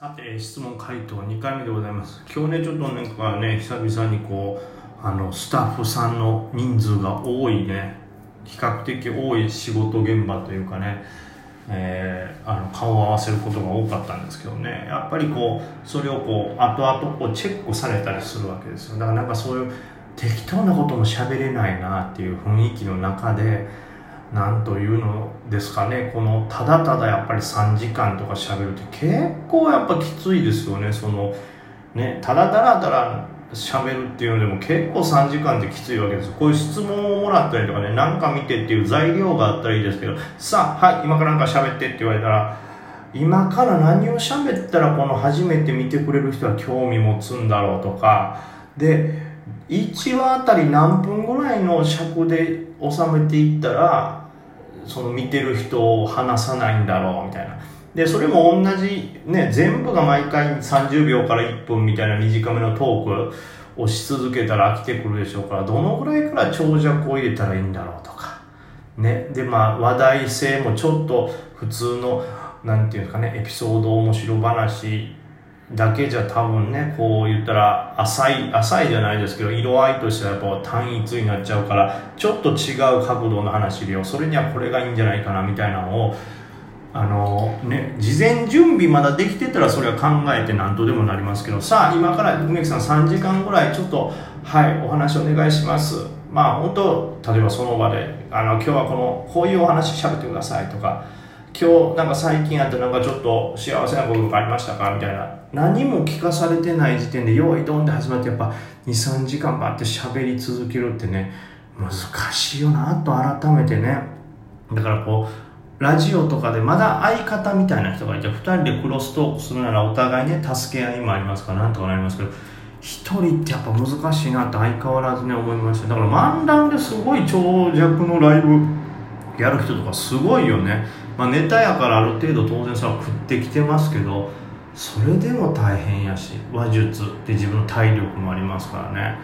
さて質問回答2回目でございます。今日ねちょっとなんかね久々にこうあのスタッフさんの人数が多いね比較的多い仕事現場というかね、えー、あの顔を合わせることが多かったんですけどねやっぱりこうそれをこう後々こうチェックされたりするわけですよ。だからなんかそういう適当なことも喋れないなっていう雰囲気の中でなんというのですかね。このただただやっぱり3時間とか喋るって結構やっぱきついですよね。そのねただだらだら喋るっていうのでも結構3時間ってきついわけです。こういう質問をもらったりとかね何か見てっていう材料があったらいいですけどさあはい今からなんか喋ってって言われたら今から何を喋ったらこの初めて見てくれる人は興味持つんだろうとかで1話あたり何分ぐらいの尺で収めていったらその見てる人を話さないんだろうみたいな。でそれも同じね全部が毎回30秒から1分みたいな短めのトークをし続けたら飽きてくるでしょうからどのぐらいから長尺を入れたらいいんだろうとか。ね。でまあ話題性もちょっと普通のなんていうんですかねエピソード面白話だけじゃ多分ねこう言ったら浅い浅いじゃないですけど色合いとしてはやっぱ単一になっちゃうからちょっと違う角度の話でよそれにはこれがいいんじゃないかなみたいなのをあのね事前準備まだできてたらそれは考えて何とでもなりますけどさあ今から梅木さん3時間ぐらいちょっとはいお話お願いします。まあ本当例えばその場であの今日はこのこういうお話しゃべってくださいとか今日なんか最近あってなんかちょっと幸せなこととかありましたか？みたいな。何も聞かされてない時点で用意どんで始まってやっぱ23時間バって喋り続けるってね難しいよなと改めてね。だからこうラジオとかでまだ相方みたいな人がいて2人でクロストークするならお互いね助け合いもありますからなんとかなりますけど1人ってやっぱ難しいなって相変わらずね思いました。だから漫談ですごい長尺のライブやる人とかすごいよね。まあ、ネタやからある程度当然それは食ってきてますけどそれでも大変やし話術って自分の体力もありますからね。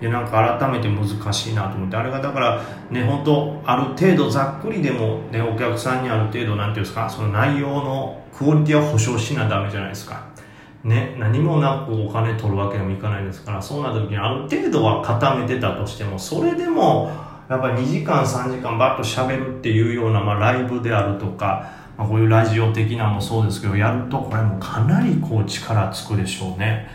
でなんか改めて難しいなと思ってあれがだからね本当ある程度ざっくりでも、ね、お客さんにある程度なんていうんですかその内容のクオリティは保証しなダメじゃないですか。ね何もなくお金取るわけにもいかないですからそうなった時にある程度は固めてたとしてもそれでもやっぱり2時間3時間バッと喋るっていうような、まあ、ライブであるとか、まあ、こういうラジオ的なもそうですけどやるとこれもかなりこう力つくでしょうね。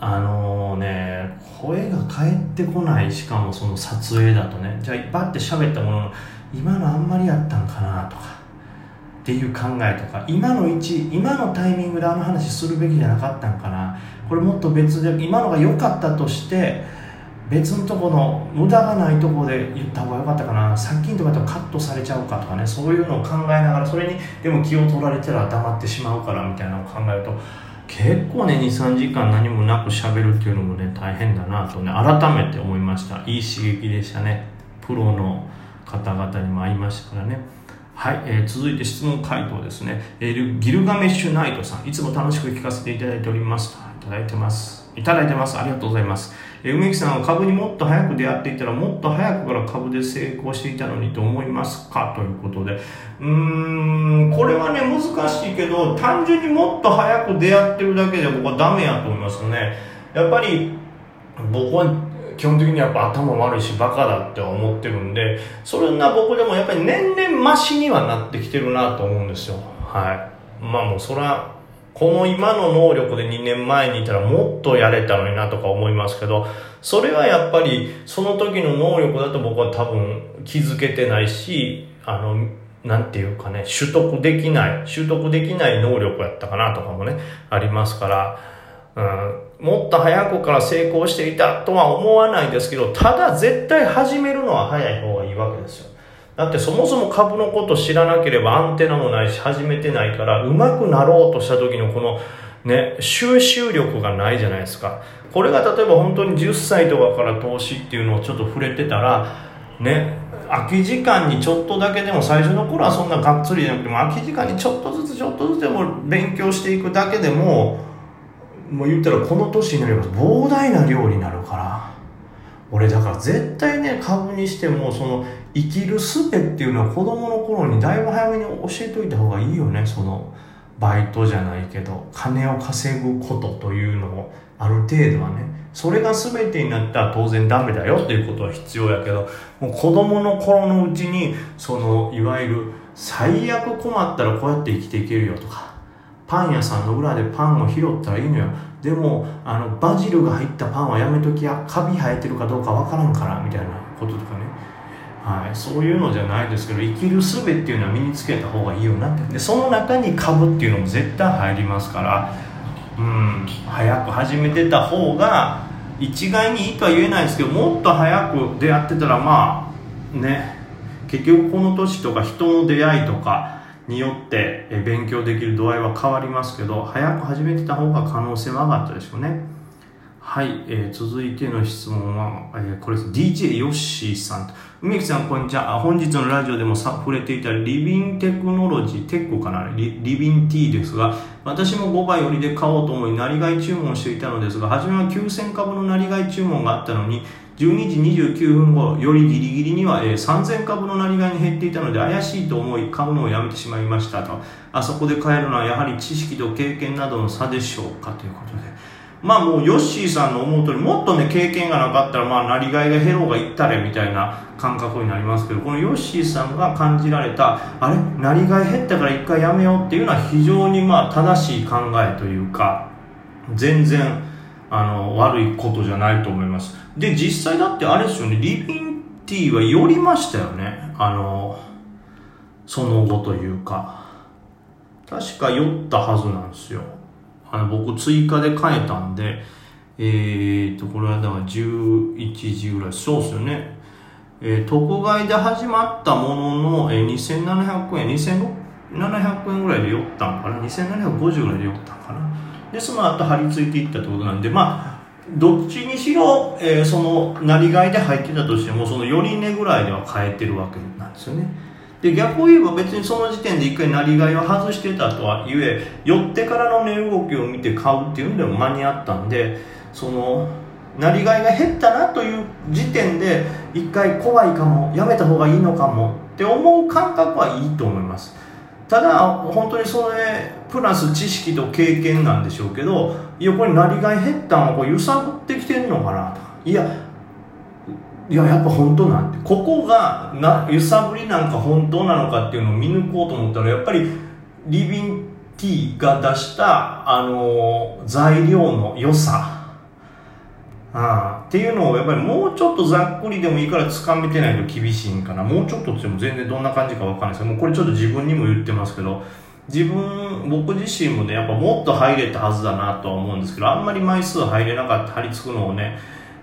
あのー、ね声が返ってこないしかもその撮影だとね。じゃあバッて喋ったものの今のあんまりやったんかなとかっていう考えとか今の位置今のタイミングであの話するべきじゃなかったんかな。これもっと別で今のが良かったとして別のとこの無駄がないところで言った方が良かったかな。さっきのとこだとカットされちゃうかとかね。そういうのを考えながらそれにでも気を取られたら黙ってしまうからみたいなのを考えると結構ね23時間何もなく喋るっていうのもね大変だなとね改めて思いました。いい刺激でしたね。プロの方々にも会いましたからね。はい、えー、続いて質問回答ですね、えー、ギルガメッシュナイトさん。いつも楽しく聞かせていただいております。いただいてます。いただいてます。ありがとうございます。え梅木さんは株にもっと早く出会っていたらもっと早くから株で成功していたのにと思いますか？ということで。うーんこれはね難しいけど単純にもっと早く出会ってるだけで僕はダメやと思いますね。やっぱり僕は基本的にやっぱ頭悪いしバカだって思ってるんでそんな僕でもやっぱり年々マシにはなってきてるなと思うんですよ。はい。まあもうそれはこの今の能力で2年前にいたらもっとやれたのになとか思いますけど、それはやっぱりその時の能力だと僕は多分気づけてないし、あの、なんていうかね、取得できない、習得できない能力やったかなとかもね、ありますから、うん、もっと早くから成功していたとは思わないですけど、ただ絶対始めるのは早い方がいいわけですよ。だってそもそも株のこと知らなければアンテナもないし始めてないから上手くなろうとした時のこのね収集力がないじゃないですか。これが例えば本当に10歳とかから投資っていうのをちょっと触れてたらね空き時間にちょっとだけでも最初の頃はそんながっつりじゃなくても空き時間にちょっとずつちょっとずつでも勉強していくだけでももう言ったらこの年になれば膨大な量になるから俺だから絶対ね株にしてもその生きる術っていうのは子供の頃にだいぶ早めに教えといた方がいいよね。そのバイトじゃないけど金を稼ぐことというのをある程度はね。それが全てになったら当然ダメだよっていうことは必要やけどもう子供の頃のうちにそのいわゆる最悪困ったらこうやって生きていけるよとかパン屋さんの裏でパンを拾ったらいいのよ。でもあのバジルが入ったパンはやめときやカビ生えてるかどうかわからんからみたいなこととかね。はい、そういうのじゃないですけど生きる術っていうのは身につけた方がいいよなって。でその中に株っていうのも絶対入りますからうん早く始めてた方が一概にいいとは言えないですけどもっと早く出会ってたらまあね。結局この年とか人の出会いとかによって勉強できる度合いは変わりますけど早く始めてた方が可能性は上がったでしょうね。はい、えー、続いての質問は、えー、これです。DJ ヨッシーさん梅木さんこんにちは。本日のラジオでもさ触れていたリビンテクノロジーテックかな？リリビン T ですが私も5倍売りで買おうと思いなりがい注文していたのですが初めは9000株のなりがい注文があったのに12時29分頃よりギリギリには、えー、3000株のなりがいに減っていたので怪しいと思い買うのをやめてしまいましたと。あそこで買えるのはやはり知識と経験などの差でしょうかということで。まあもうヨッシーさんの思う通りもっとね経験がなかったらまあなりがいが減ろうがいったれみたいな感覚になりますけどこのヨッシーさんが感じられたあれ？なりがい減ったから一回やめようっていうのは非常にまあ正しい考えというか全然あの悪いことじゃないと思います。で実際だってあれですよね。リビンティは寄りましたよね。あのその後というか。確か酔ったはずなんですよ。あの僕追加で変えたんで、えーと、これはだから11時ぐらい、そうっすよね。えー、特買で始まったものの、えー、2700円、2700円ぐらいで酔ったんかな ?2750 ぐらいで酔ったんかな。で、その後張り付いていったってことなんで、まあ、どっちにしろ、えー、その、なりがいで入ってたとしても、その寄り値ぐらいでは変えてるわけなんですよね。で逆を言えば別にその時点で一回なりがいを外してたとはゆえ寄ってからの値動きを見て買うっていうのでも間に合ったんでそのなりがいが減ったなという時点で一回怖いかもやめた方がいいのかもって思う感覚はいいと思いますただ本当にそれプラス知識と経験なんでしょうけどいやこれなりがい減ったんはこう揺さぶってきてるのかなと。いやいややっぱ本当なんて。ここがな揺さぶりなんか本当なのかっていうのを見抜こうと思ったらやっぱりリビンティが出したあの材料の良さ。あっていうのをやっぱりもうちょっとざっくりでもいいから掴めてないと厳しいんかな。もうちょっとっても全然どんな感じかわかんないです。けどもうこれちょっと自分にも言ってますけど自分僕自身もねやっぱもっと入れたはずだなとは思うんですけどあんまり枚数入れなかった張り付くのをね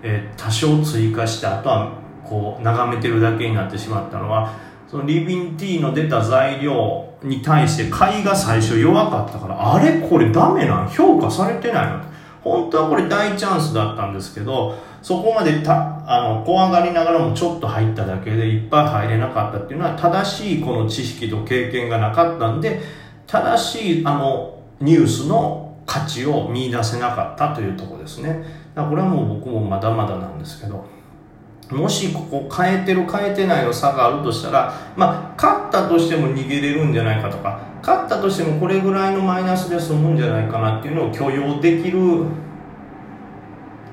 えー、多少追加してあとはこう眺めてるだけになってしまったのはそのリビンティーの出た材料に対して買いが最初弱かったからあれこれダメなん？評価されてないの？本当はこれ大チャンスだったんですけどそこまでたあの怖がりながらもちょっと入っただけでいっぱい入れなかったっていうのは正しいこの知識と経験がなかったんで正しいあのニュースの価値を見出せなかったというとこですね。これはもう僕もまだまだなんですけどもしここ変えてる変えてないの差があるとしたらまあ勝ったとしても逃げれるんじゃないかとか勝ったとしてもこれぐらいのマイナスで済むんじゃないかなっていうのを許容できる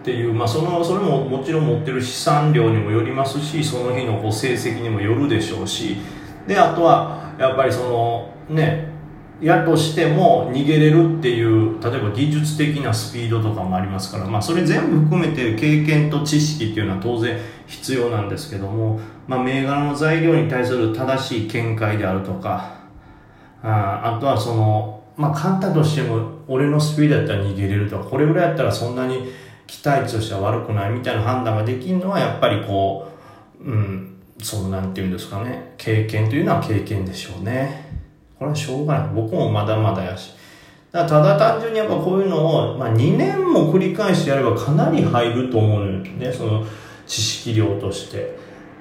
っていう、まあ、そのそれももちろん持ってる資産量にもよりますしその日のこう成績にもよるでしょうしであとはやっぱりそのねやとしても逃げれるっていう例えば技術的なスピードとかもありますから、まあ、それ全部含めて経験と知識っていうのは当然必要なんですけども、まあ、銘柄の材料に対する正しい見解であるとかああとはその、まあ、簡単としても俺のスピードやったら逃げれるとかこれぐらいやったらそんなに期待値としては悪くないみたいな判断ができるのはやっぱりこう、うん、そのなんていうんですかね経験というのは経験でしょうね。これはしょうがない。僕もまだまだやし。だただ単純にやっぱこういうのを、まあ、2年も繰り返してやればかなり入ると思うのよね、その知識量として。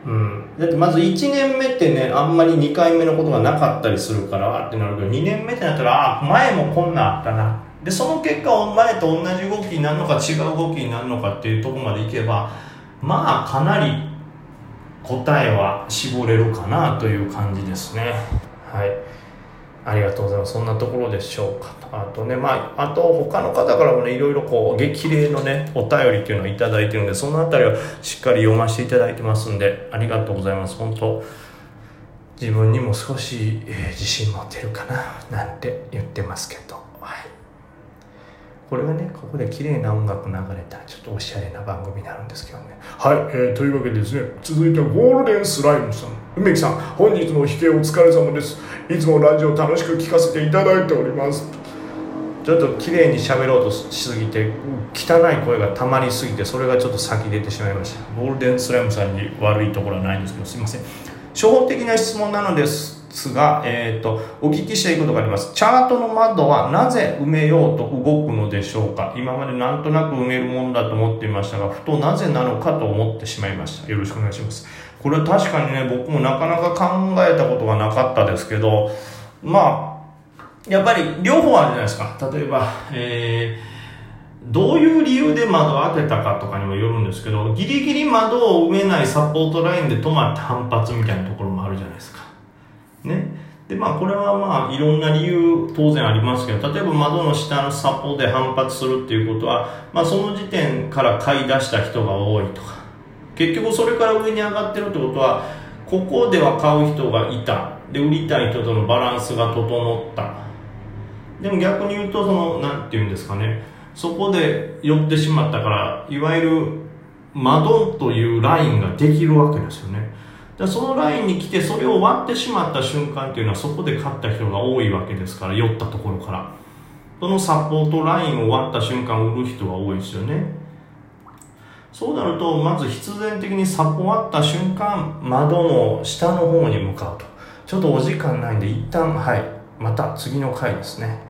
うん。だってまず1年目ってね、あんまり2回目のことがなかったりするから、ってなるけど、2年目ってなったら、あ、前もこんなあったな。で、その結果、前と同じ動きになるのか違う動きになるのかっていうとこまでいけば、まあ、かなり答えは絞れるかなという感じですね。はい。ありがとうございます。そんなところでしょうか。あとね、まあ、あと他の方からもね、いろいろこう、激励のね、お便りっていうのをいただいてるんで、そのあたりはしっかり読ませていただいてますんで、ありがとうございます。本当自分にも少し、えー、自信持てるかな、なんて言ってますけど。これがねここで綺麗な音楽流れたらちょっとおしゃれな番組になるんですけどね。はい、えー、というわけでですね続いてはゴールデンスライムさん。梅木さん本日の引けお疲れ様です。いつもラジオ楽しく聞かせていただいております。ちょっと綺麗に喋ろうとしすぎて汚い声がたまりすぎてそれがちょっと先出てしまいました。ゴールデンスライムさんに悪いところはないんですけどすいません。初歩的な質問なのですですが、えーと、お聞きしたいことがあります。チャートの窓はなぜ埋めようと動くのでしょうか？今までなんとなく埋めるものだと思っていましたがふとなぜなのかと思ってしまいました。よろしくお願いします。これは確かにね僕もなかなか考えたことがなかったですけどまあやっぱり両方あるじゃないですか。例えばえーどういう理由で窓を開けたかとかにもよるんですけど、ギリギリ窓を埋めないサポートラインで止まって反発みたいなところもあるじゃないですか。ね。で、まあ、これはまあ、いろんな理由当然ありますけど、例えば窓の下のサポで反発するっていうことは、まあ、その時点から買い出した人が多いとか、結局それから上に上がってるってことは、ここでは買う人がいた。で、売りたい人とのバランスが整った。でも逆に言うと、その、なんて言うんですかね、そこで寄ってしまったから、いわゆる窓というラインができるわけですよね。でそのラインに来てそれを割ってしまった瞬間っていうのはそこで勝った人が多いわけですから酔ったところから。そのサポートラインを割った瞬間売る人が多いですよね。そうなるとまず必然的にサポ割った瞬間窓の下の方に向かうと。ちょっとお時間ないんで一旦はい。また次の回ですね。